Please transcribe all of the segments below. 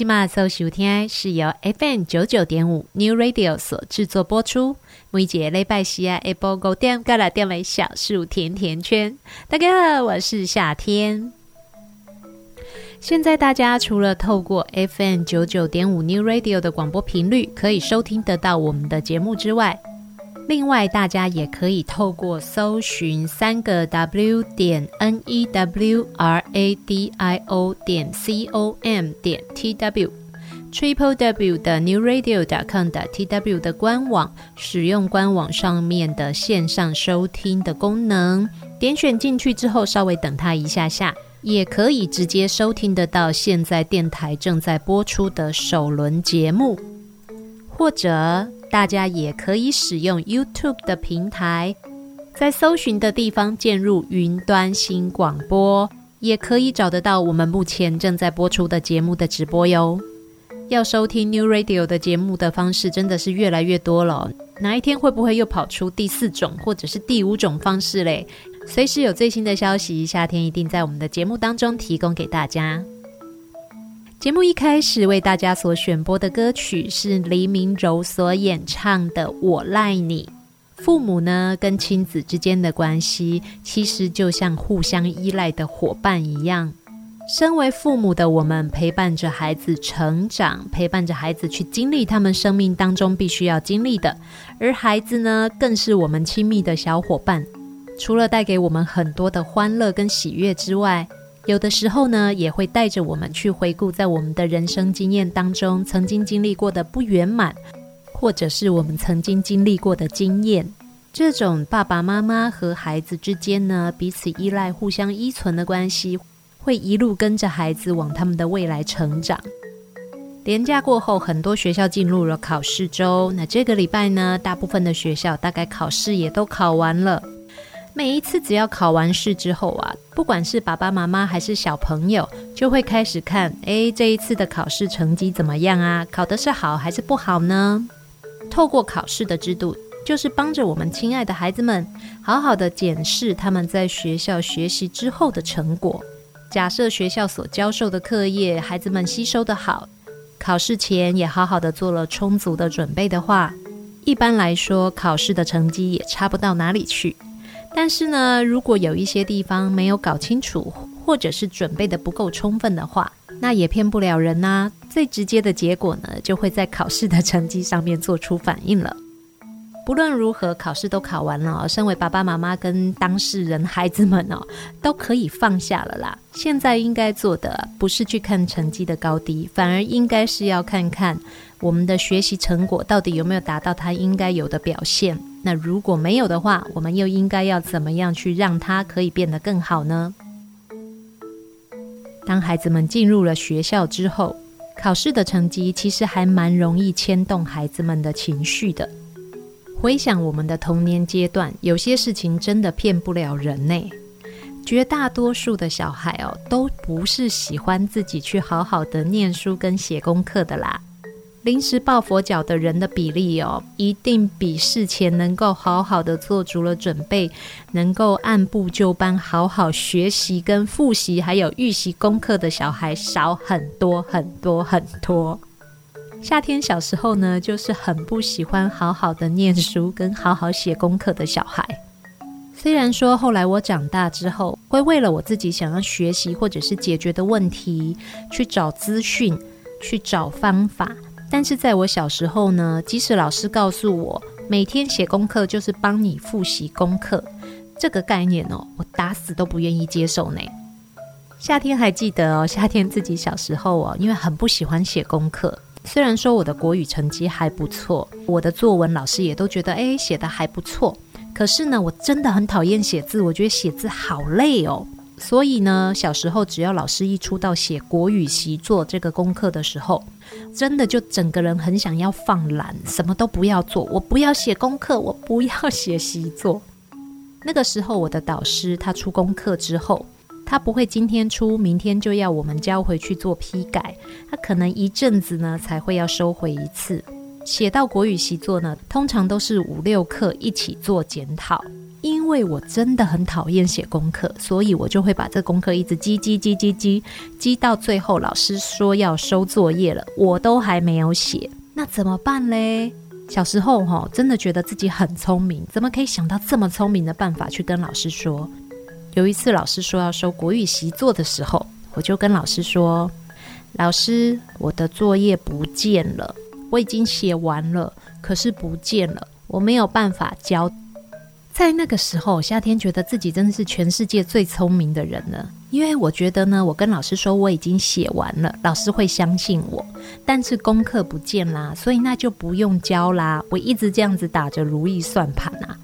今嘛所收听是由 FM 九九点五 New Radio 所制作播出。每节礼拜四啊，下晡五点到六点的小树甜甜圈。大家好，我是夏天。现在大家除了透过 FM 九九点五 New Radio 的广播频率可以收听得到我们的节目之外，另外大家也可以透过搜寻三个 W 点 N E W R A D I O 点 C O M 点 T W。Triple W 的 newradio 点 com 的 T W 的官网，使用官网上面的线上收听的功能，点选进去之后，稍微等它一下下，也可以直接收听得到现在电台正在播出的首轮节目，或者大家也可以使用 YouTube 的平台，在搜寻的地方键入云端新广播，也可以找得到我们目前正在播出的节目的直播哟。要收听 New Radio 的节目的方式真的是越来越多了，哪一天会不会又跑出第四种或者是第五种方式嘞？随时有最新的消息，夏天一定在我们的节目当中提供给大家。节目一开始为大家所选播的歌曲是黎明柔所演唱的《我赖你》。父母呢跟亲子之间的关系，其实就像互相依赖的伙伴一样。身为父母的我们，陪伴着孩子成长，陪伴着孩子去经历他们生命当中必须要经历的，而孩子呢，更是我们亲密的小伙伴。除了带给我们很多的欢乐跟喜悦之外，有的时候呢，也会带着我们去回顾在我们的人生经验当中曾经经历过的不圆满，或者是我们曾经经历过的经验。这种爸爸妈妈和孩子之间呢，彼此依赖、互相依存的关系。会一路跟着孩子往他们的未来成长。年假过后，很多学校进入了考试周。那这个礼拜呢，大部分的学校大概考试也都考完了。每一次只要考完试之后啊，不管是爸爸妈妈还是小朋友，就会开始看：诶，这一次的考试成绩怎么样啊？考的是好还是不好呢？透过考试的制度，就是帮着我们亲爱的孩子们，好好的检视他们在学校学习之后的成果。假设学校所教授的课业，孩子们吸收得好，考试前也好好的做了充足的准备的话，一般来说，考试的成绩也差不到哪里去。但是呢，如果有一些地方没有搞清楚，或者是准备得不够充分的话，那也骗不了人呐、最直接的结果呢，就会在考试的成绩上面做出反应了。不论如何，考试都考完了，身为爸爸妈妈跟当事人孩子们哦，都可以放下了啦。现在应该做的不是去看成绩的高低，反而应该是要看看我们的学习成果到底有没有达到他应该有的表现。那如果没有的话，我们又应该要怎么样去让他可以变得更好呢？当孩子们进入了学校之后，考试的成绩其实还蛮容易牵动孩子们的情绪的。回想我们的童年阶段，有些事情真的骗不了人呢。绝大多数的小孩哦，都不是喜欢自己去好好的念书跟写功课的啦。临时抱佛脚的人的比例哦，一定比事前能够好好的做足了准备，能够按部就班好好学习跟复习，还有预习功课的小孩少很多很多很多。夏天小时候呢，就是很不喜欢好好的念书跟好好写功课的小孩。虽然说后来我长大之后，会为了我自己想要学习或者是解决的问题去找资讯、去找方法，但是在我小时候呢，即使老师告诉我每天写功课就是帮你复习功课，这个概念哦，我打死都不愿意接受呢。夏天还记得哦，夏天自己小时候哦，因为很不喜欢写功课。虽然说我的国语成绩还不错，我的作文老师也都觉得诶，写的还不错，可是呢，我真的很讨厌写字，我觉得写字好累哦。所以呢，小时候只要老师一出到写国语习作这个功课的时候，真的就整个人很想要放懒，什么都不要做，我不要写功课，我不要写习作。那个时候，我的导师他出功课之后。他不会今天出，明天就要我们交回去做批改。他可能一阵子呢才会要收回一次。写到国语习作呢，通常都是五六课一起做检讨。因为我真的很讨厌写功课，所以我就会把这功课一直积积积积积积到最后，老师说要收作业了，我都还没有写。那怎么办嘞？小时候哈，真的觉得自己很聪明，怎么可以想到这么聪明的办法去跟老师说？有一次，老师说要收国语习作的时候，我就跟老师说：“老师，我的作业不见了，我已经写完了，可是不见了，我没有办法交。”在那个时候，夏天觉得自己真的是全世界最聪明的人了，因为我觉得呢，我跟老师说我已经写完了，老师会相信我。但是功课不见啦，所以那就不用交啦。我一直这样子打着如意算盘啊，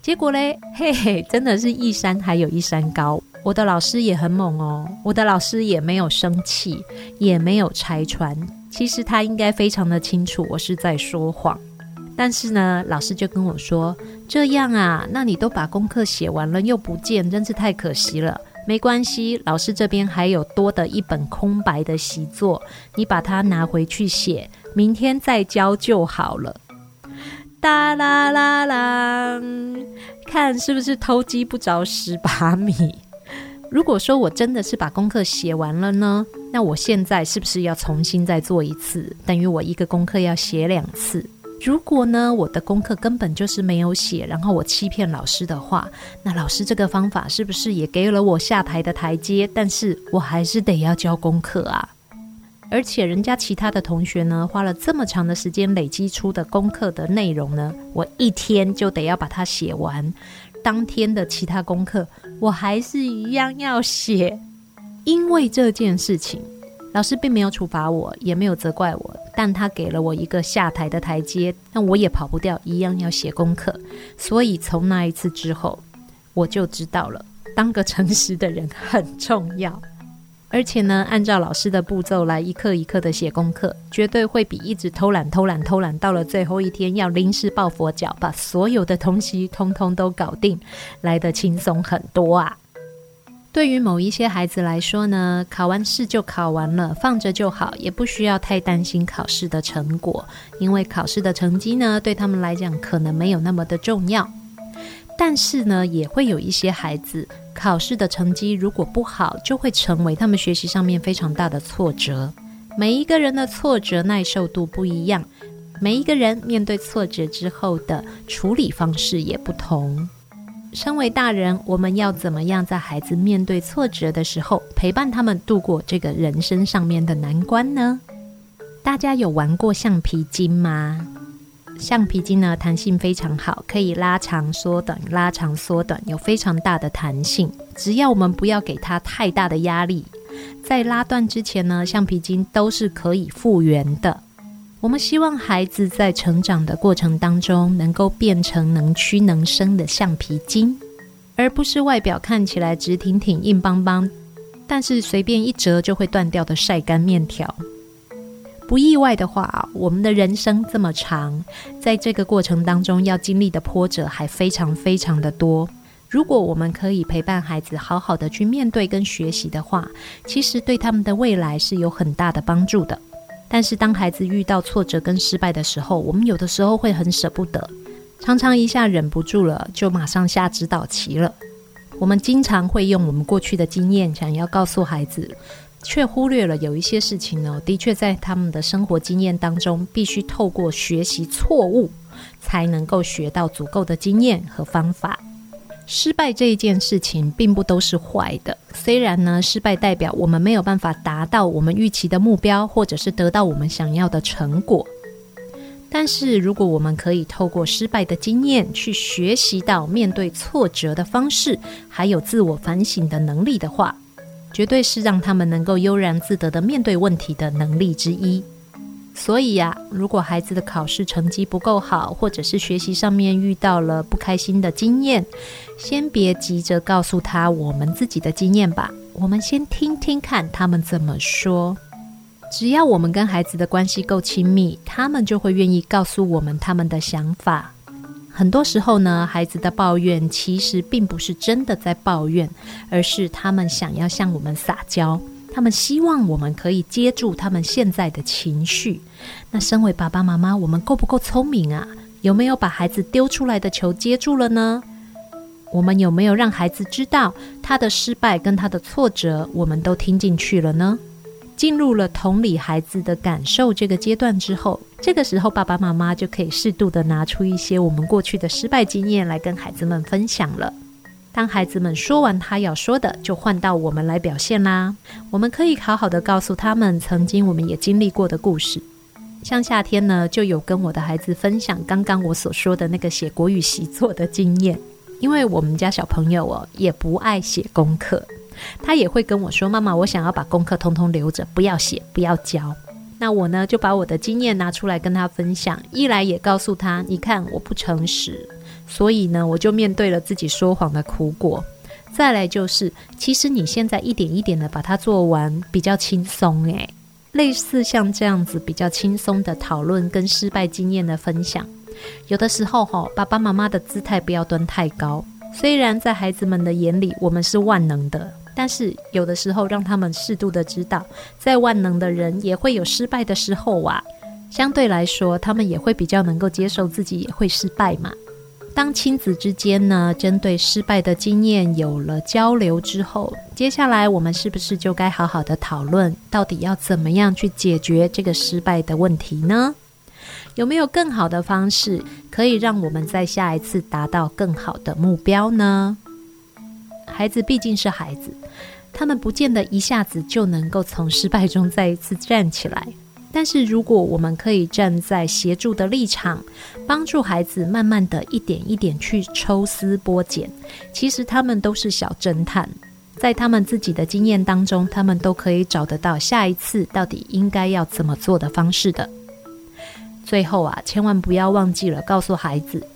结果嘞，嘿嘿，真的是一山还有一山高。我的老师也很猛哦，我的老师也没有生气，也没有拆穿。其实他应该非常的清楚我是在说谎。但是呢，老师就跟我说：“这样啊，那你都把功课写完了又不见，真是太可惜了。没关系，老师这边还有多的一本空白的习作，你把它拿回去写，明天再交就好了。”哒啦啦啦，看是不是偷鸡不着蚀把米？如果说我真的是把功课写完了呢，那我现在是不是要重新再做一次？等于我一个功课要写两次。如果呢，我的功课根本就是没有写，然后我欺骗老师的话，那老师这个方法是不是也给了我下台的台阶？但是我还是得要交功课啊！而且人家其他的同学呢，花了这么长的时间累积出的功课的内容呢，我一天就得要把它写完。当天的其他功课，我还是一样要写，因为这件事情。老师并没有处罚我，也没有责怪我，但他给了我一个下台的台阶，那我也跑不掉，一样要写功课。所以从那一次之后，我就知道了，当个诚实的人很重要。而且呢，按照老师的步骤来一课一课的写功课，绝对会比一直偷懒、偷懒、偷懒，到了最后一天要临时抱佛脚，把所有的东西通通都搞定，来得轻松很多啊。对于某一些孩子来说呢，考完试就考完了，放着就好，也不需要太担心考试的成果，因为考试的成绩呢，对他们来讲可能没有那么的重要。但是呢，也会有一些孩子，考试的成绩如果不好，就会成为他们学习上面非常大的挫折。每一个人的挫折耐受度不一样，每一个人面对挫折之后的处理方式也不同。身为大人，我们要怎么样在孩子面对挫折的时候，陪伴他们度过这个人生上面的难关呢？大家有玩过橡皮筋吗？橡皮筋呢，弹性非常好，可以拉长缩短，拉长缩短，有非常大的弹性。只要我们不要给它太大的压力，在拉断之前呢，橡皮筋都是可以复原的。我们希望孩子在成长的过程当中，能够变成能屈能伸的橡皮筋，而不是外表看起来直挺挺、硬邦邦，但是随便一折就会断掉的晒干面条。不意外的话，我们的人生这么长，在这个过程当中要经历的波折还非常非常的多。如果我们可以陪伴孩子好好的去面对跟学习的话，其实对他们的未来是有很大的帮助的。但是，当孩子遇到挫折跟失败的时候，我们有的时候会很舍不得，常常一下忍不住了，就马上下指导棋了。我们经常会用我们过去的经验，想要告诉孩子，却忽略了有一些事情呢，的确在他们的生活经验当中，必须透过学习错误，才能够学到足够的经验和方法。失败这一件事情并不都是坏的，虽然呢，失败代表我们没有办法达到我们预期的目标，或者是得到我们想要的成果。但是，如果我们可以透过失败的经验去学习到面对挫折的方式，还有自我反省的能力的话，绝对是让他们能够悠然自得的面对问题的能力之一。所以呀，如果孩子的考试成绩不够好，或者是学习上面遇到了不开心的经验，先别急着告诉他我们自己的经验吧。我们先听听看他们怎么说。只要我们跟孩子的关系够亲密，他们就会愿意告诉我们他们的想法。很多时候呢，孩子的抱怨其实并不是真的在抱怨，而是他们想要向我们撒娇。他们希望我们可以接住他们现在的情绪。那身为爸爸妈妈，我们够不够聪明啊？有没有把孩子丢出来的球接住了呢？我们有没有让孩子知道他的失败跟他的挫折，我们都听进去了呢？进入了同理孩子的感受这个阶段之后，这个时候爸爸妈妈就可以适度的拿出一些我们过去的失败经验来跟孩子们分享了。当孩子们说完他要说的，就换到我们来表现啦。我们可以好好的告诉他们曾经我们也经历过的故事。像夏天呢，就有跟我的孩子分享刚刚我所说的那个写国语习作的经验。因为我们家小朋友哦，也不爱写功课，他也会跟我说：“妈妈，我想要把功课通通留着，不要写，不要交。”那我呢，就把我的经验拿出来跟他分享。一来也告诉他：“你看，我不诚实。”所以呢，我就面对了自己说谎的苦果。再来就是，其实你现在一点一点的把它做完，比较轻松诶。类似像这样子比较轻松的讨论跟失败经验的分享，有的时候哈，爸爸妈妈的姿态不要蹲太高。虽然在孩子们的眼里，我们是万能的，但是有的时候让他们适度的知道，在万能的人也会有失败的时候啊。相对来说，他们也会比较能够接受自己也会失败嘛。当亲子之间呢，针对失败的经验有了交流之后，接下来我们是不是就该好好的讨论，到底要怎么样去解决这个失败的问题呢？有没有更好的方式可以让我们在下一次达到更好的目标呢？孩子毕竟是孩子，他们不见得一下子就能够从失败中再一次站起来。但是，如果我们可以站在协助的立场，帮助孩子慢慢的一点一点去抽丝剥茧，其实他们都是小侦探，在他们自己的经验当中，他们都可以找得到下一次到底应该要怎么做的方式的。最后啊，千万不要忘记了告诉孩子，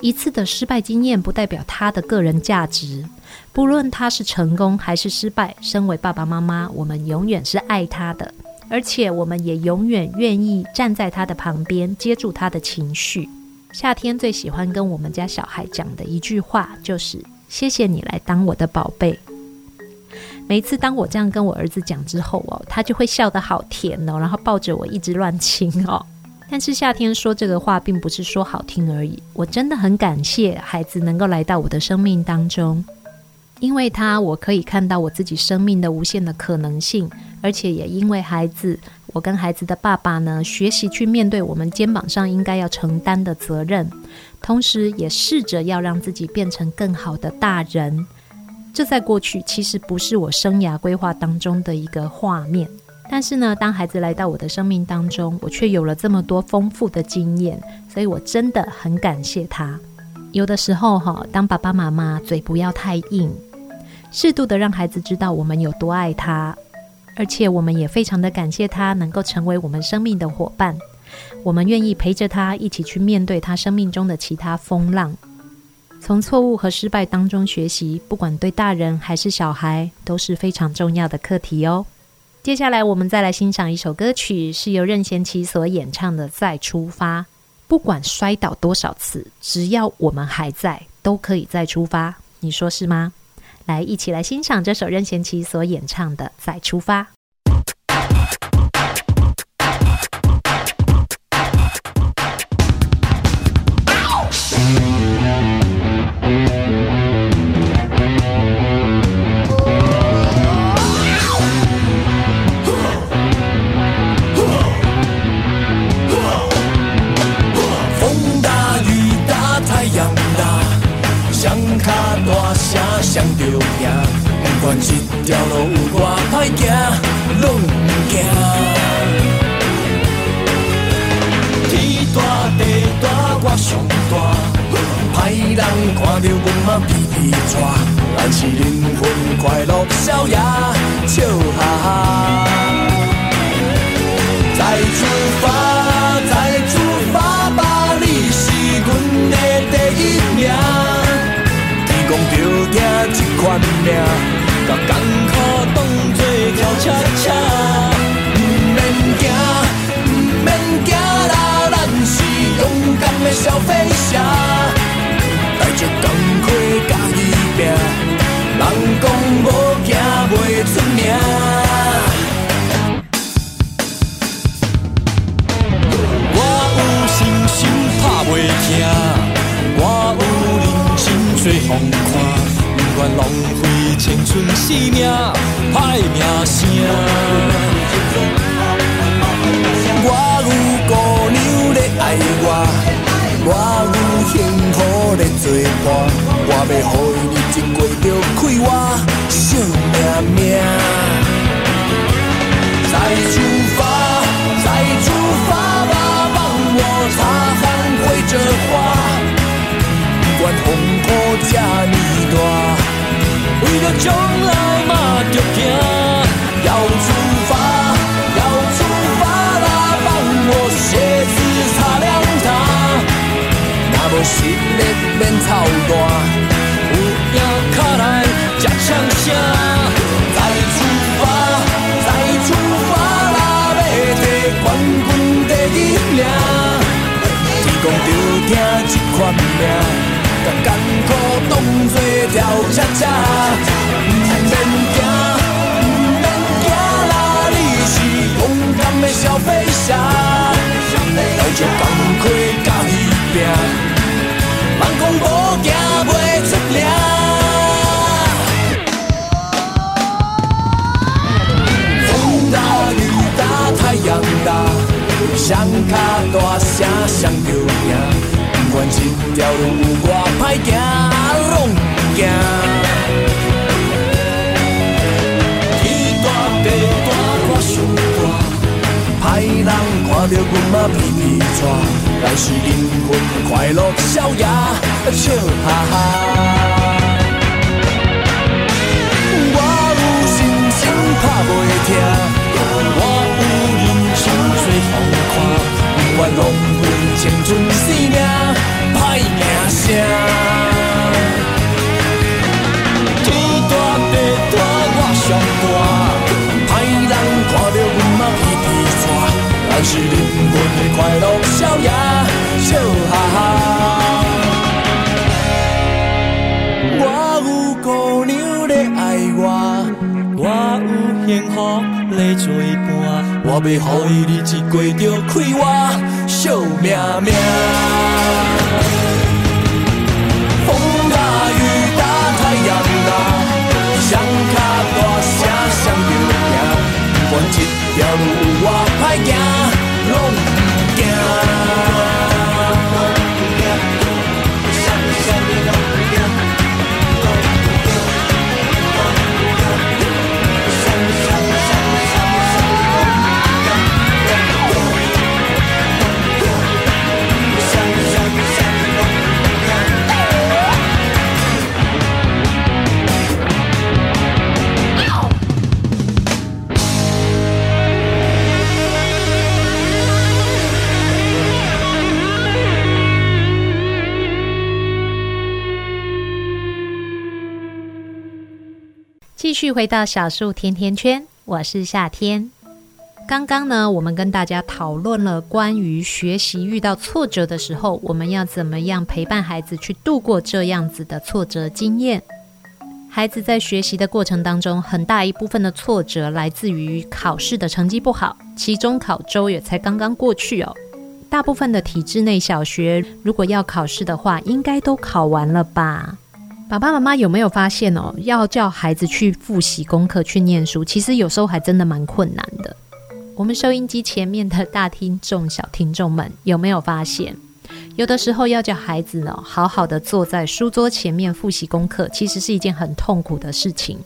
一次的失败经验不代表他的个人价值，不论他是成功还是失败，身为爸爸妈妈，我们永远是爱他的。而且我们也永远愿意站在他的旁边，接住他的情绪。夏天最喜欢跟我们家小孩讲的一句话就是：“谢谢你来当我的宝贝。”每一次当我这样跟我儿子讲之后哦，他就会笑得好甜哦，然后抱着我一直乱亲哦。但是夏天说这个话，并不是说好听而已。我真的很感谢孩子能够来到我的生命当中。因为他，我可以看到我自己生命的无限的可能性，而且也因为孩子，我跟孩子的爸爸呢，学习去面对我们肩膀上应该要承担的责任，同时也试着要让自己变成更好的大人。这在过去其实不是我生涯规划当中的一个画面，但是呢，当孩子来到我的生命当中，我却有了这么多丰富的经验，所以我真的很感谢他。有的时候哈，当爸爸妈妈嘴不要太硬。适度的让孩子知道我们有多爱他，而且我们也非常的感谢他能够成为我们生命的伙伴。我们愿意陪着他一起去面对他生命中的其他风浪，从错误和失败当中学习，不管对大人还是小孩都是非常重要的课题哦。接下来我们再来欣赏一首歌曲，是由任贤齐所演唱的《再出发》。不管摔倒多少次，只要我们还在，都可以再出发。你说是吗？来，一起来欣赏这首任贤齐所演唱的《再出发》。青春性命，歹名声。我有姑娘咧爱我，我有幸福咧做伴，我要予伊日子过着快活，笑命命。再出发，再出发吧，帮我擦汗挥着不，管风雨遮尼大。为了将来嘛着拼，要出发，要出发啦！帮我鞋子擦亮它，那无实力免操蛋，有影卡来才呛声。再出发，再出发啦！要摕冠军第一名，天公就听这款命，甲干。苦当作跳恰恰，不免惊，不免惊啦，你是勇敢的小飞侠，带着工课甲彼拼，莫讲无惊袂出名。风大雨大太阳大。双脚大声上着赢，不管这条路有多歹行，拢不惊。天大地大我上大，歹人看着阮嘛皮皮喘，来时灵魂快乐逍遥笑哈哈。是灵魂快乐逍遥笑哈哈。我有姑娘在爱我，我有幸福在作伴。我要予伊日子过着快活，笑命命。风大雨大太阳大，双脚大声上着赢，不管这条路有多歹行，续回到小树甜甜圈，我是夏天。刚刚呢，我们跟大家讨论了关于学习遇到挫折的时候，我们要怎么样陪伴孩子去度过这样子的挫折经验。孩子在学习的过程当中，很大一部分的挫折来自于考试的成绩不好，期中考周也才刚刚过去哦。大部分的体制内小学，如果要考试的话，应该都考完了吧？爸爸妈妈有没有发现哦？要叫孩子去复习功课、去念书，其实有时候还真的蛮困难的。我们收音机前面的大听众、小听众们，有没有发现，有的时候要叫孩子呢，好好的坐在书桌前面复习功课，其实是一件很痛苦的事情。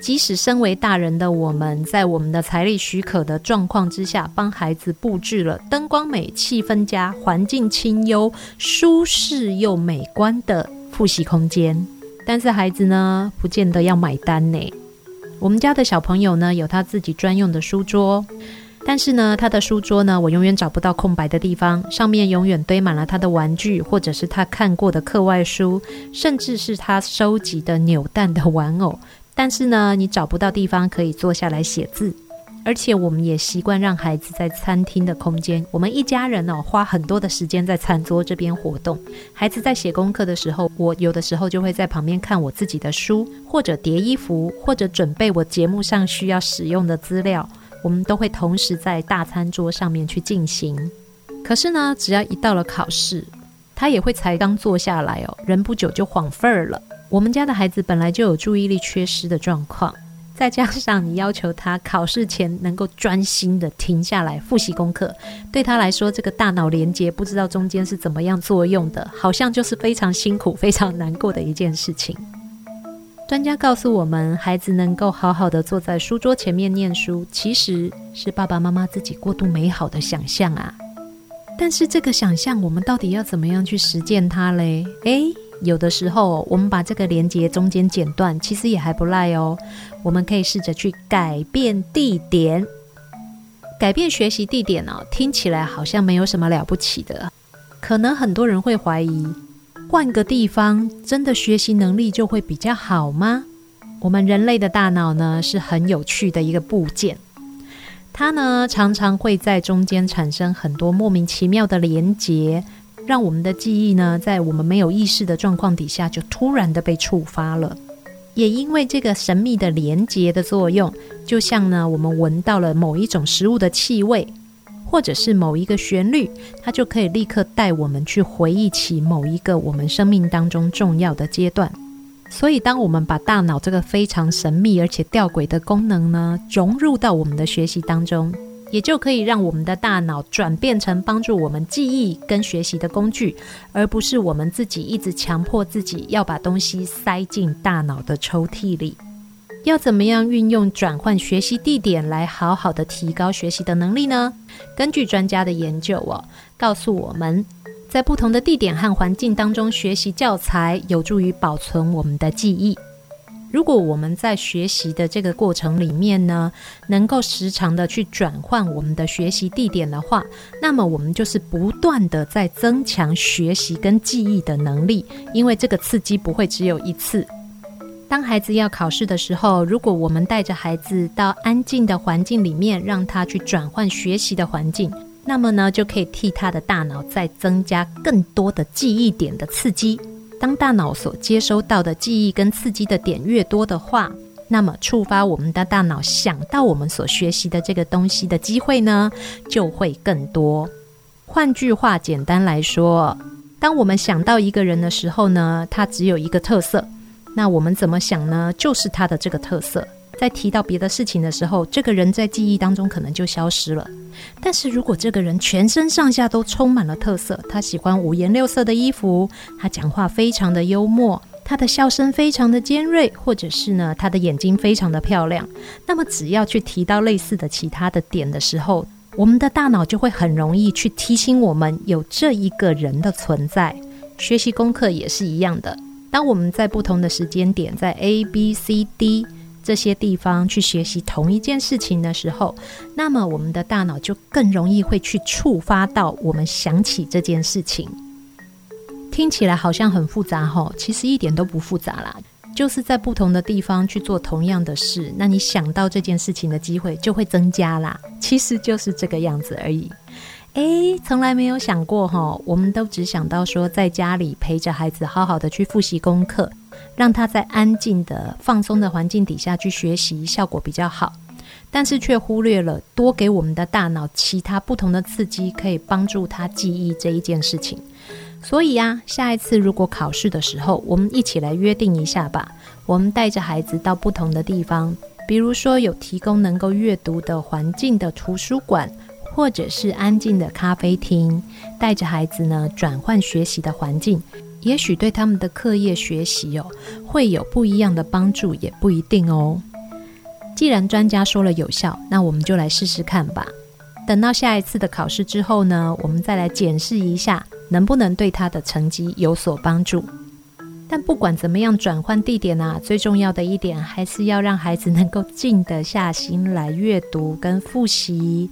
即使身为大人的我们，在我们的财力许可的状况之下，帮孩子布置了灯光美、气氛佳、环境清幽、舒适又美观的。复习空间，但是孩子呢，不见得要买单呢。我们家的小朋友呢，有他自己专用的书桌，但是呢，他的书桌呢，我永远找不到空白的地方，上面永远堆满了他的玩具，或者是他看过的课外书，甚至是他收集的扭蛋的玩偶。但是呢，你找不到地方可以坐下来写字。而且我们也习惯让孩子在餐厅的空间，我们一家人哦，花很多的时间在餐桌这边活动。孩子在写功课的时候，我有的时候就会在旁边看我自己的书，或者叠衣服，或者准备我节目上需要使用的资料。我们都会同时在大餐桌上面去进行。可是呢，只要一到了考试，他也会才刚坐下来哦，人不久就晃份儿了。我们家的孩子本来就有注意力缺失的状况。再加上你要求他考试前能够专心的停下来复习功课，对他来说，这个大脑连接不知道中间是怎么样作用的，好像就是非常辛苦、非常难过的一件事情。专家告诉我们，孩子能够好好的坐在书桌前面念书，其实是爸爸妈妈自己过度美好的想象啊。但是这个想象，我们到底要怎么样去实践它嘞？诶，有的时候我们把这个连接中间剪断，其实也还不赖哦。我们可以试着去改变地点，改变学习地点哦，听起来好像没有什么了不起的。可能很多人会怀疑。换个地方，真的学习能力就会比较好吗？我们人类的大脑呢，是很有趣的一个部件，它呢常常会在中间产生很多莫名其妙的连结，让我们的记忆呢，在我们没有意识的状况底下，就突然的被触发了。也因为这个神秘的连结的作用，就像呢，我们闻到了某一种食物的气味。或者是某一个旋律，它就可以立刻带我们去回忆起某一个我们生命当中重要的阶段。所以，当我们把大脑这个非常神秘而且吊诡的功能呢，融入到我们的学习当中，也就可以让我们的大脑转变成帮助我们记忆跟学习的工具，而不是我们自己一直强迫自己要把东西塞进大脑的抽屉里。要怎么样运用转换学习地点来好好的提高学习的能力呢？根据专家的研究哦，告诉我们，在不同的地点和环境当中学习教材，有助于保存我们的记忆。如果我们在学习的这个过程里面呢，能够时常的去转换我们的学习地点的话，那么我们就是不断的在增强学习跟记忆的能力，因为这个刺激不会只有一次。当孩子要考试的时候，如果我们带着孩子到安静的环境里面，让他去转换学习的环境，那么呢，就可以替他的大脑再增加更多的记忆点的刺激。当大脑所接收到的记忆跟刺激的点越多的话，那么触发我们的大脑想到我们所学习的这个东西的机会呢，就会更多。换句话，简单来说，当我们想到一个人的时候呢，他只有一个特色。那我们怎么想呢？就是他的这个特色，在提到别的事情的时候，这个人在记忆当中可能就消失了。但是如果这个人全身上下都充满了特色，他喜欢五颜六色的衣服，他讲话非常的幽默，他的笑声非常的尖锐，或者是呢，他的眼睛非常的漂亮，那么只要去提到类似的其他的点的时候，我们的大脑就会很容易去提醒我们有这一个人的存在。学习功课也是一样的。当我们在不同的时间点，在 A、B、C、D 这些地方去学习同一件事情的时候，那么我们的大脑就更容易会去触发到我们想起这件事情。听起来好像很复杂吼，其实一点都不复杂啦，就是在不同的地方去做同样的事，那你想到这件事情的机会就会增加啦。其实就是这个样子而已。诶，从来没有想过哈，我们都只想到说，在家里陪着孩子好好的去复习功课，让他在安静的、放松的环境底下去学习，效果比较好。但是却忽略了多给我们的大脑其他不同的刺激，可以帮助他记忆这一件事情。所以呀，下一次如果考试的时候，我们一起来约定一下吧。我们带着孩子到不同的地方，比如说有提供能够阅读的环境的图书馆。或者是安静的咖啡厅，带着孩子呢，转换学习的环境，也许对他们的课业学习哦，会有不一样的帮助，也不一定哦。既然专家说了有效，那我们就来试试看吧。等到下一次的考试之后呢，我们再来检视一下，能不能对他的成绩有所帮助。但不管怎么样转换地点啊，最重要的一点还是要让孩子能够静得下心来阅读跟复习。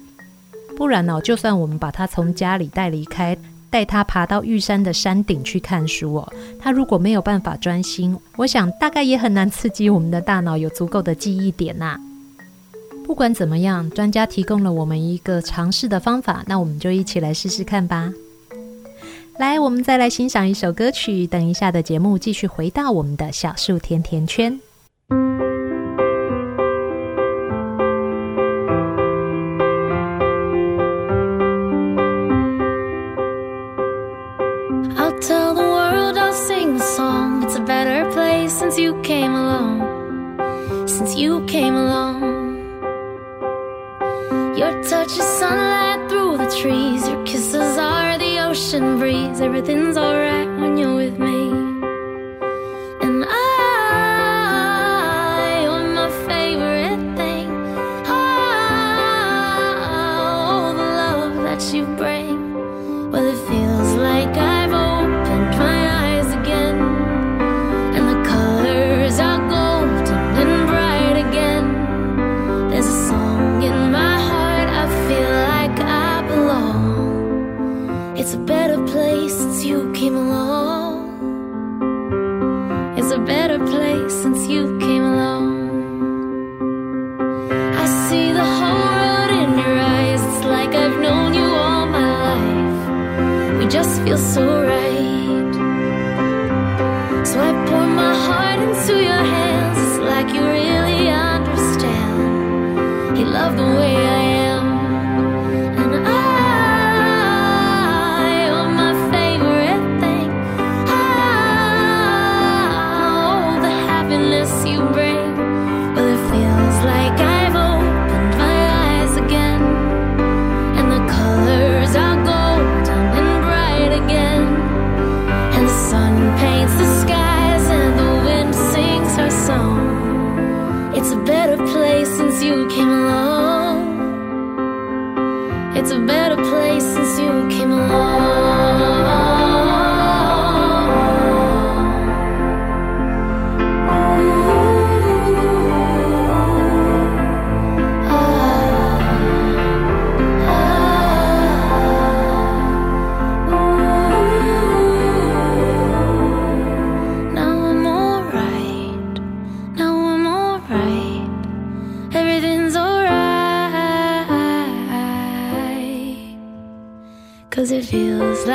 不然呢，就算我们把他从家里带离开，带他爬到玉山的山顶去看书哦，他如果没有办法专心，我想大概也很难刺激我们的大脑有足够的记忆点呐。不管怎么样，专家提供了我们一个尝试的方法，那我们就一起来试试看吧。来，我们再来欣赏一首歌曲，等一下的节目继续回到我们的小树甜甜圈。you came along. Your touch is sunlight through the trees. Your kisses are the ocean breeze. Everything's alright when you're with me. is a better place since you came along. I see the whole world in your eyes, it's like I've known you all my life. We just feel so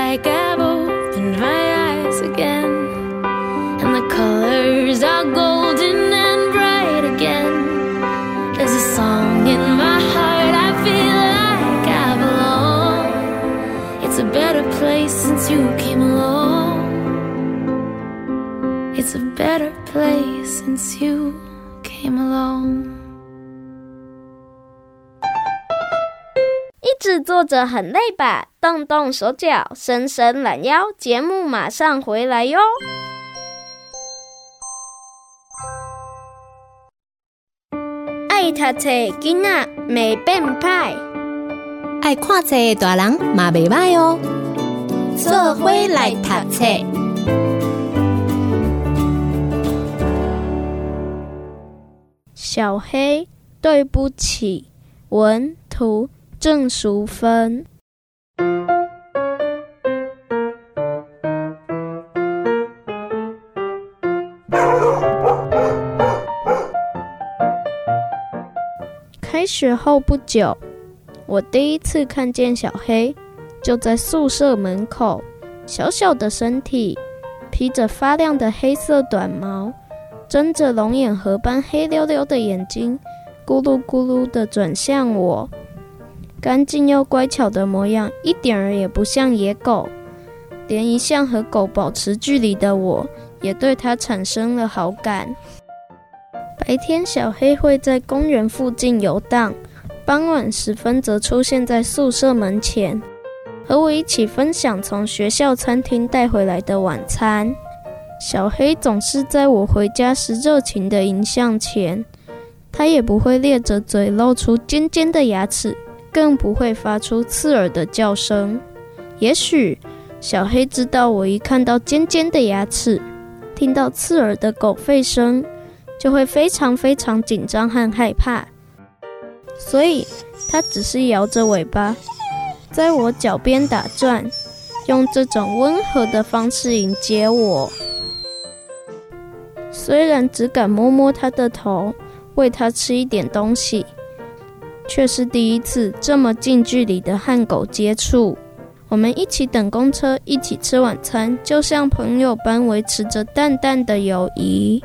like I've opened my eyes again. And the colors are golden and bright again. There's a song in my heart, I feel like I belong. It's a better place since you came along. It's a better place since you came along. 一直坐着很累吧？ 动动手脚，伸伸懒腰，节目马上回来哟！爱读册囡仔袂变歹，爱看册的大人嘛袂歹哦。做伙来读册。小黑，对不起，文图郑淑芬。开学后不久，我第一次看见小黑，就在宿舍门口，小小的身体，披着发亮的黑色短毛，睁着龙眼核般黑溜溜的眼睛，咕噜咕噜地转向我。干净又乖巧的模样，一点儿也不像野狗。连一向和狗保持距离的我，也对它产生了好感。白天，小黑会在公园附近游荡；傍晚时分，则出现在宿舍门前，和我一起分享从学校餐厅带回来的晚餐。小黑总是在我回家时热情地迎向前，它也不会咧着嘴露出尖尖的牙齿，更不会发出刺耳的叫声。也许小黑知道，我一看到尖尖的牙齿，听到刺耳的狗吠声，就会非常非常紧张和害怕，所以它只是摇着尾巴，在我脚边打转，用这种温和的方式迎接我。虽然只敢摸摸它的头，喂它吃一点东西，却是第一次这么近距离的和狗接触。我们一起等公车，一起吃晚餐，就像朋友般维持着淡淡的友谊。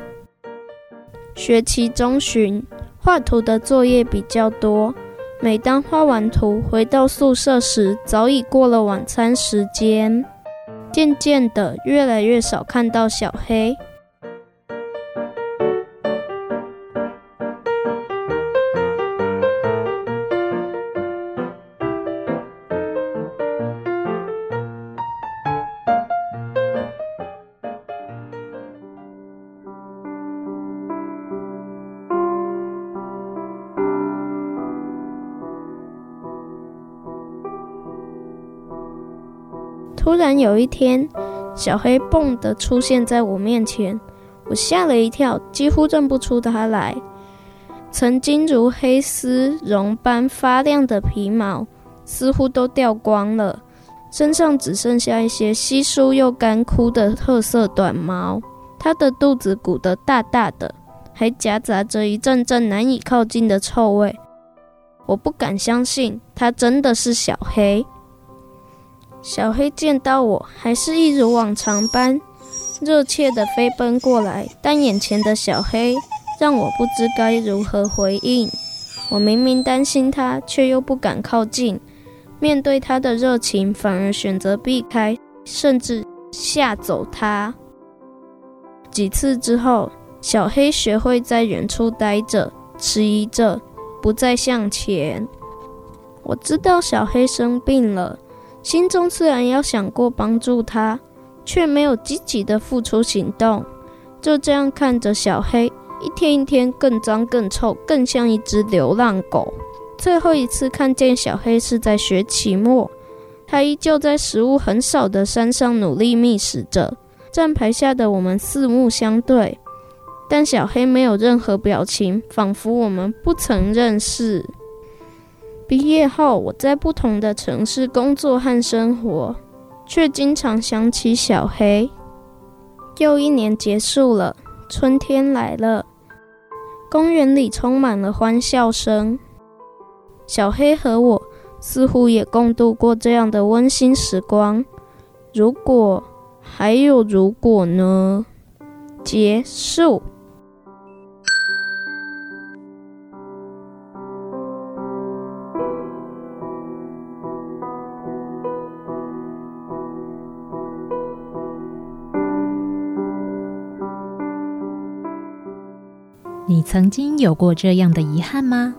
学期中旬，画图的作业比较多。每当画完图回到宿舍时，早已过了晚餐时间。渐渐的，越来越少看到小黑。有一天，小黑蹦的出现在我面前，我吓了一跳，几乎认不出它来。曾经如黑丝绒般发亮的皮毛，似乎都掉光了，身上只剩下一些稀疏又干枯的褐色短毛。它的肚子鼓得大大的，还夹杂着一阵阵难以靠近的臭味。我不敢相信，它真的是小黑。小黑见到我，还是一如往常般热切地飞奔过来，但眼前的小黑让我不知该如何回应。我明明担心他，却又不敢靠近。面对他的热情，反而选择避开，甚至吓走他。几次之后，小黑学会在远处待着，迟疑着，不再向前。我知道小黑生病了，心中虽然要想过帮助他，却没有积极的付出行动。就这样看着小黑，一天一天更脏、更臭，更像一只流浪狗。最后一次看见小黑是在学期末，他依旧在食物很少的山上努力觅食着。站牌下的我们四目相对，但小黑没有任何表情，仿佛我们不曾认识。毕业后，我在不同的城市工作和生活，却经常想起小黑。又一年结束了，春天来了，公园里充满了欢笑声。小黑和我似乎也共度过这样的温馨时光。如果还有如果呢？结束。曾经有过这样的遗憾吗？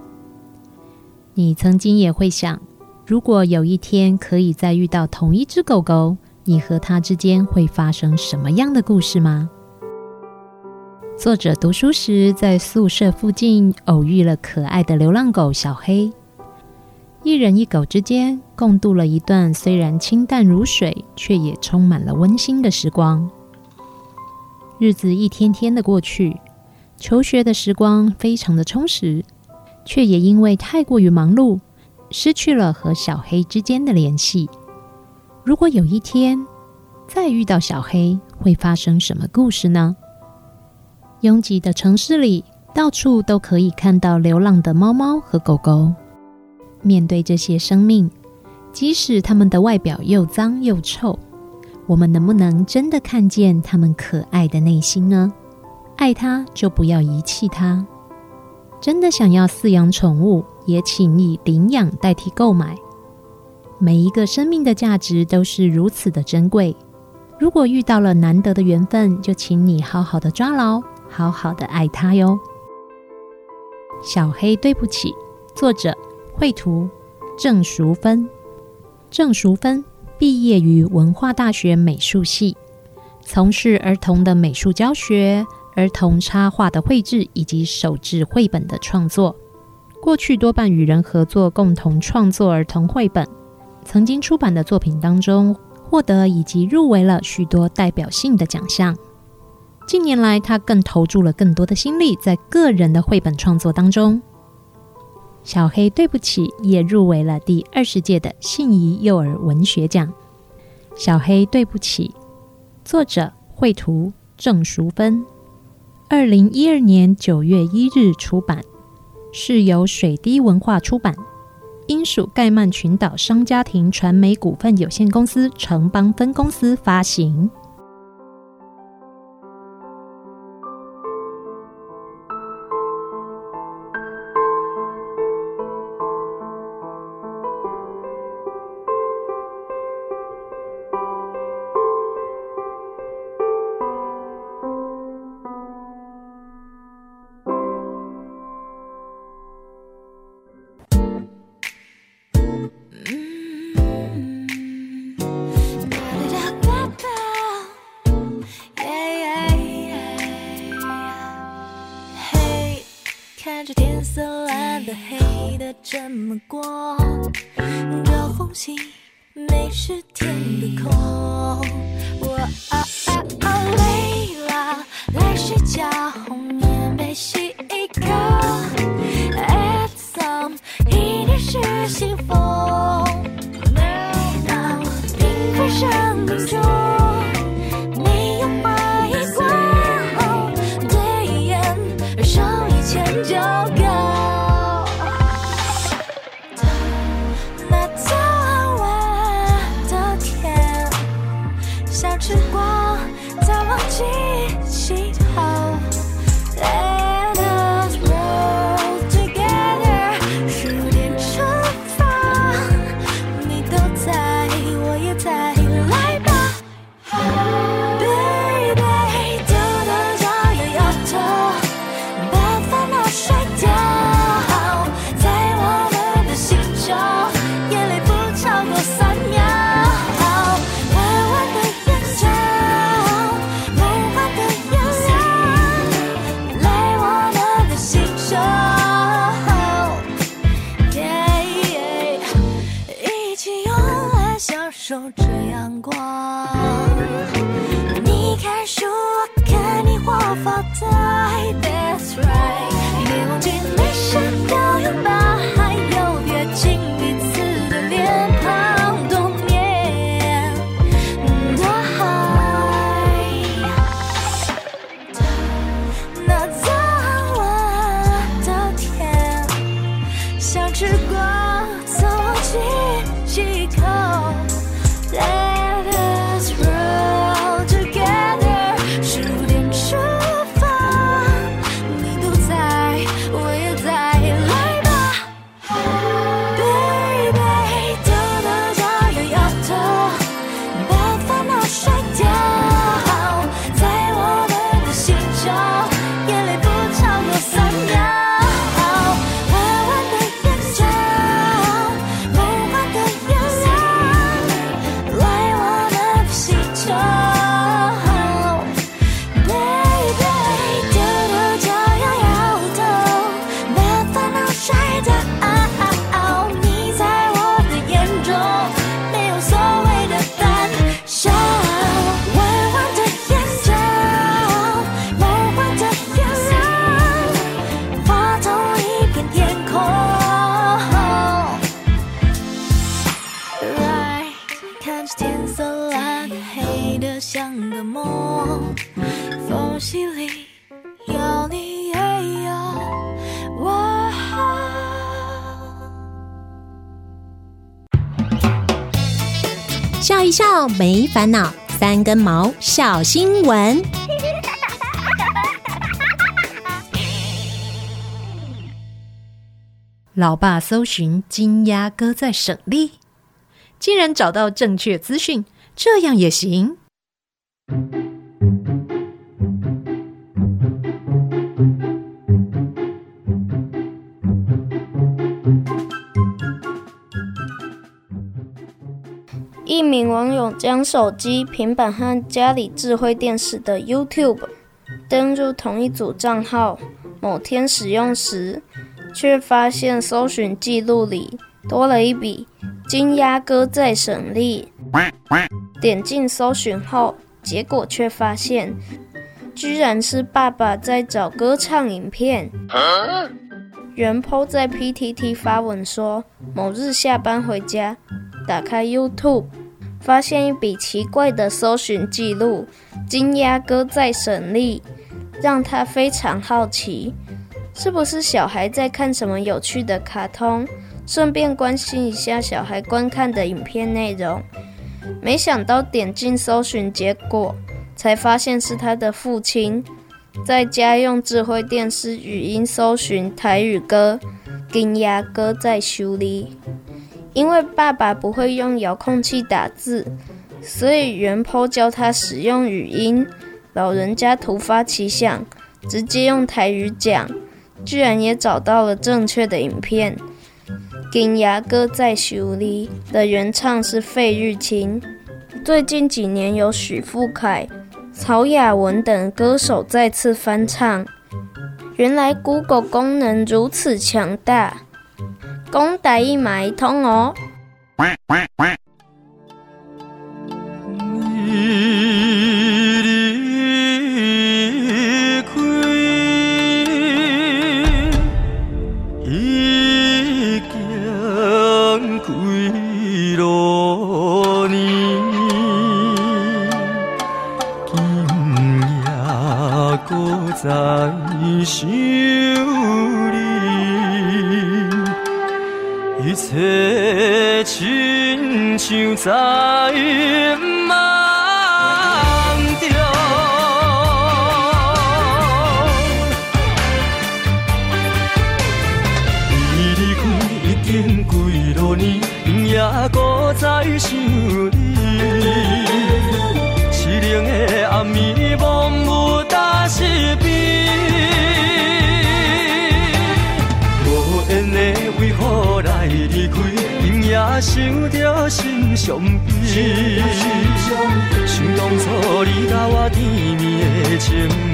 你曾经也会想，如果有一天可以再遇到同一只狗狗，你和它之间会发生什么样的故事吗？作者读书时在宿舍附近偶遇了可爱的流浪狗小黑，一人一狗之间共度了一段虽然清淡如水，却也充满了温馨的时光。日子一天天的过去，求学的时光非常的充实。却也因为太过于忙碌，失去了和小黑之间的联系。如果有一天再遇到小黑，会发生什么故事呢？拥挤的城市里，到处都可以看到流浪的猫猫和狗狗。面对这些生命，即使它们的外表又脏又臭，我们能不能真的看见它们可爱的内心呢？爱它，就不要遗弃它。真的想要饲养宠物，也请以领养代替购买。每一个生命的价值都是如此的珍贵。如果遇到了难得的缘分，就请你好好的抓牢，好好的爱它哟。小黑对不起，作者绘图郑淑芬。郑淑芬毕业于文化大学美术系，从事儿童的美术教学。儿童插画的绘制以及手制绘本的创作，过去多半与人合作，共同创作儿童绘本。曾经出版的作品当中，获得以及入围了许多代表性的奖项。近年来，他更投注了更多的心力在个人的绘本创作当中。小黑对不起也入围了第二十届的信谊幼儿文学奖。小黑对不起，作者绘图郑淑芬。二零一二年九月一日出版，是由水滴文化出版，英属盖曼群岛商家庭传媒股份有限公司城邦分公司发行。梦，缝隙里有你也有我。笑一笑没烦恼，三根毛小新闻。老爸搜寻金鸭哥在省立，竟然找到正确资讯，这样也行？一名网友将手机、平板和家里智慧电视的 YouTube 登入同一组账号，某天使用时，却发现搜寻记录里多了一笔“金鸭哥在省力”。点进搜寻后，结果却发现，居然是爸爸在找歌唱影片。原 po 在 PTT 发文说，某日下班回家，打开 YouTube，发现一笔奇怪的搜寻记录“金鸭哥在省力”，让他非常好奇，是不是小孩在看什么有趣的卡通？顺便关心一下小孩观看的影片内容。没想到点进搜寻结果，才发现是他的父亲在家用智慧电视语音搜寻台语歌《金鸭哥在修理》。因为爸爸不会用遥控器打字，所以原 po 教他使用语音。老人家突发奇想，直接用台语讲，居然也找到了正确的影片。《金牙哥在修理》的原唱是费玉清。最近几年有许富凯、曹雅雯等歌手再次翻唱。原来 Google 功能如此强大。讲台语嘛会通哦。想再。想着心伤悲，想当初你甲我甜蜜的情。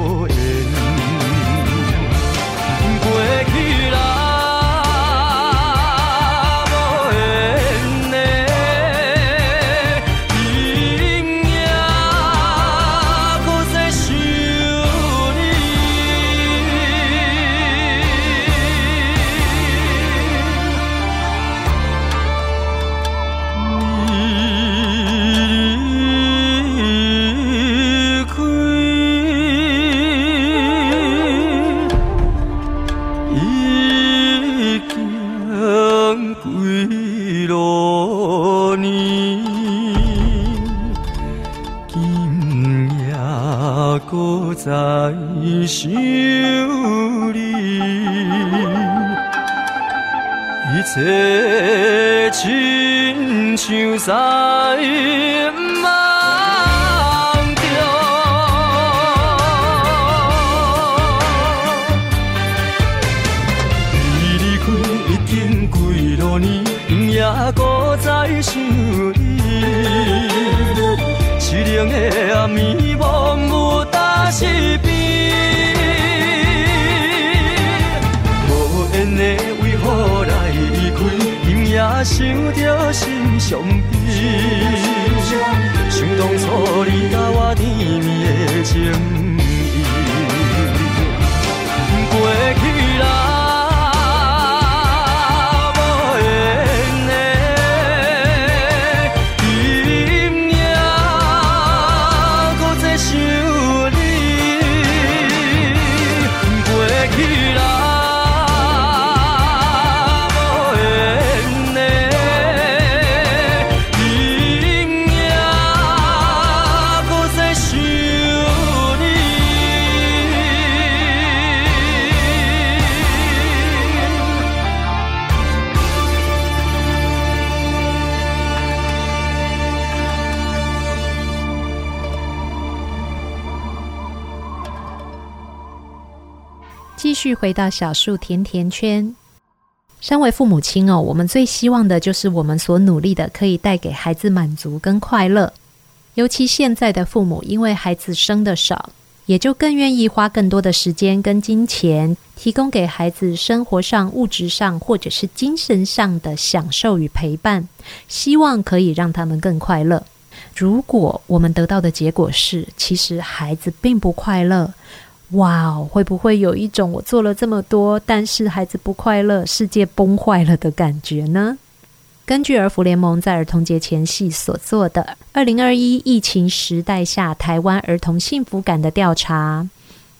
想你，一切亲像在梦中，你离开已经几多年，不也搁在想你。凄凉的暗暝，心伤回到小树甜甜圈。身为父母亲哦，我们最希望的就是我们所努力的可以带给孩子满足跟快乐。尤其现在的父母，因为孩子生得少，也就更愿意花更多的时间跟金钱，提供给孩子生活上、物质上或者是精神上的享受与陪伴，希望可以让他们更快乐。如果我们得到的结果是，其实孩子并不快乐。哇哦，会不会有一种我做了这么多，但是孩子不快乐，世界崩坏了的感觉呢？根据儿福联盟在儿童节前夕所做的《二零二一疫情时代下台湾儿童幸福感的调查》，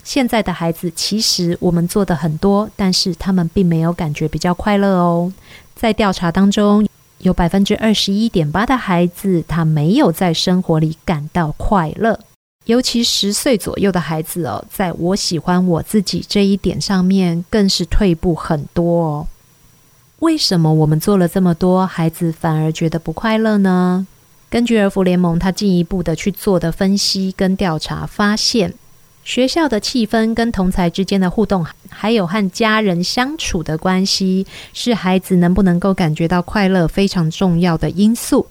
现在的孩子其实我们做的很多，但是他们并没有感觉比较快乐哦。在调查当中，有百分之二十一点八的孩子，他没有在生活里感到快乐。尤其十岁左右的孩子哦，在我喜欢我自己这一点上面，更是退步很多哦。为什么我们做了这么多，孩子反而觉得不快乐呢？根据儿福联盟他进一步的去做的分析跟调查，发现学校的气氛跟同才之间的互动，还有和家人相处的关系，是孩子能不能够感觉到快乐非常重要的因素。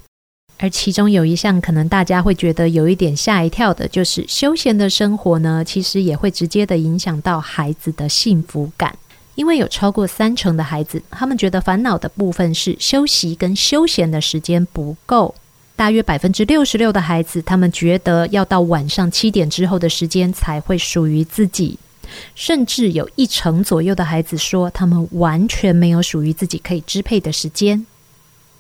而其中有一项可能大家会觉得有一点吓一跳的，就是休闲的生活呢，其实也会直接的影响到孩子的幸福感。因为有超过三成的孩子，他们觉得烦恼的部分是休息跟休闲的时间不够。大约百分之六十六的孩子，他们觉得要到晚上七点之后的时间才会属于自己，甚至有一成左右的孩子说，他们完全没有属于自己可以支配的时间。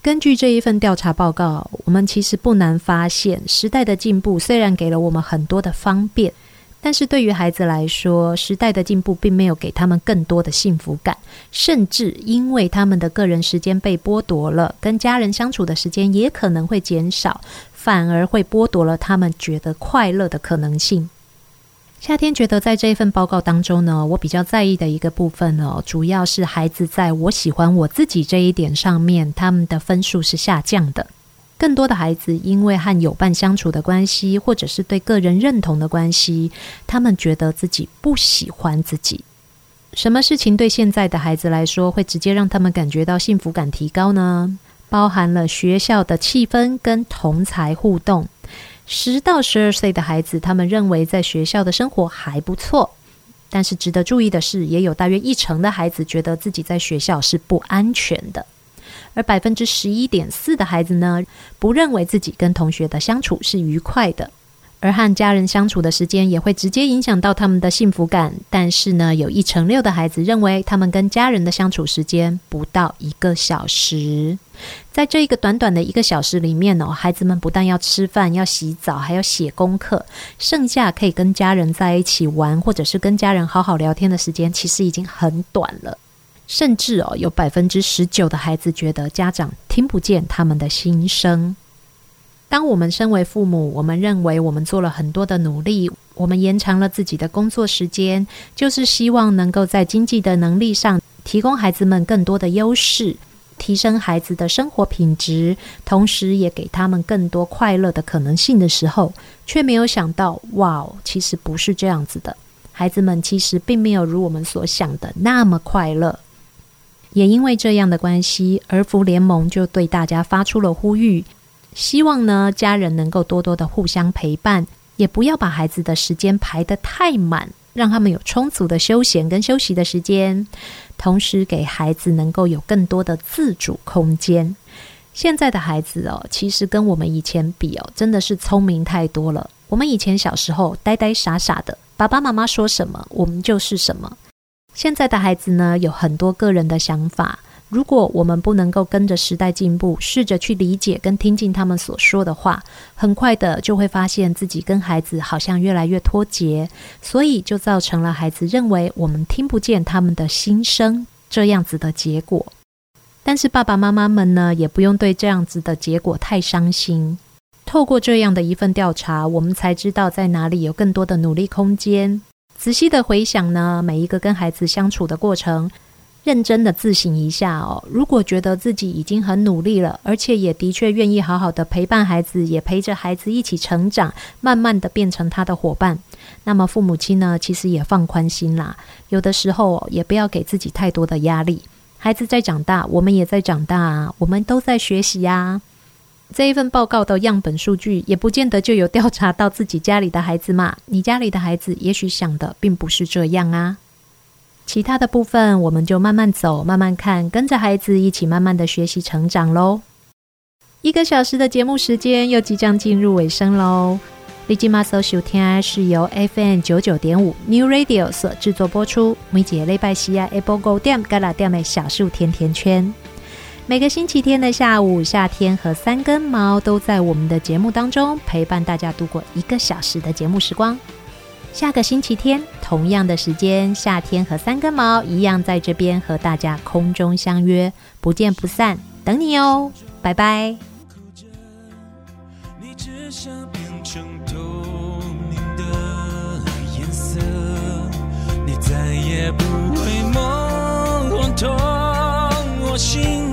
根据这一份调查报告，我们其实不难发现，时代的进步虽然给了我们很多的方便。但是对于孩子来说，时代的进步并没有给他们更多的幸福感，甚至因为他们的个人时间被剥夺了，跟家人相处的时间也可能会减少，反而会剥夺了他们觉得快乐的可能性。夏天觉得在这一份报告当中呢，我比较在意的一个部分呢，主要是孩子在我喜欢我自己这一点上面，他们的分数是下降的。更多的孩子因为和友伴相处的关系，或者是对个人认同的关系，他们觉得自己不喜欢自己。什么事情对现在的孩子来说会直接让他们感觉到幸福感提高呢？包含了学校的气氛跟同才互动。十到十二岁的孩子，他们认为在学校的生活还不错。但是值得注意的是，也有大约一成的孩子觉得自己在学校是不安全的。而百分之十一点四的孩子呢，不认为自己跟同学的相处是愉快的，而和家人相处的时间也会直接影响到他们的幸福感。但是呢，有一成六的孩子认为，他们跟家人的相处时间不到一个小时。在这一个短短的一个小时里面哦，孩子们不但要吃饭、要洗澡，还要写功课，剩下可以跟家人在一起玩，或者是跟家人好好聊天的时间，其实已经很短了。甚至哦，有百分之十九的孩子觉得家长听不见他们的心声。当我们身为父母，我们认为我们做了很多的努力，我们延长了自己的工作时间，就是希望能够在经济的能力上提供孩子们更多的优势，提升孩子的生活品质，同时也给他们更多快乐的可能性的时候，却没有想到，哇，其实不是这样子的，孩子们其实并没有如我们所想的那么快乐。也因为这样的关系，儿福联盟就对大家发出了呼吁，希望呢家人能够多多的互相陪伴，也不要把孩子的时间排得太满，让他们有充足的休闲跟休息的时间，同时给孩子能够有更多的自主空间。现在的孩子哦，其实跟我们以前比哦，真的是聪明太多了。我们以前小时候呆呆傻傻的，爸爸妈妈说什么，我们就是什么。现在的孩子呢，有很多个人的想法。如果我们不能够跟着时代进步，试着去理解跟听进他们所说的话，很快的就会发现自己跟孩子好像越来越脱节，所以就造成了孩子认为我们听不见他们的心声这样子的结果。但是爸爸妈妈们呢，也不用对这样子的结果太伤心。透过这样的一份调查，我们才知道在哪里有更多的努力空间。仔细的回想呢，每一个跟孩子相处的过程，认真的自省一下哦。如果觉得自己已经很努力了，而且也的确愿意好好的陪伴孩子，也陪着孩子一起成长，慢慢的变成他的伙伴，那么父母亲呢，其实也放宽心啦。有的时候也不要给自己太多的压力。孩子在长大，我们也在长大啊，我们都在学习呀。这一份报告的样本数据也不见得就有调查到自己家里的孩子嘛？你家里的孩子也许想的并不是这样啊。其他的部分我们就慢慢走，慢慢看，跟着孩子一起慢慢的学习成长喽。一个小时的节目时间又即将进入尾声喽。立即马搜收听是由 FM 九九点五 New Radio 所制作播出，每节礼拜四啊下晡五点到六点的小树甜甜圈。每个星期天的下午，夏天和三根毛都在我们的节目当中陪伴大家度过一个小时的节目时光。下个星期天同样的时间，夏天和三根毛一样在这边和大家空中相约，不见不散，等你哦，拜拜。你只想变成透明的，你再也不会梦痛我心。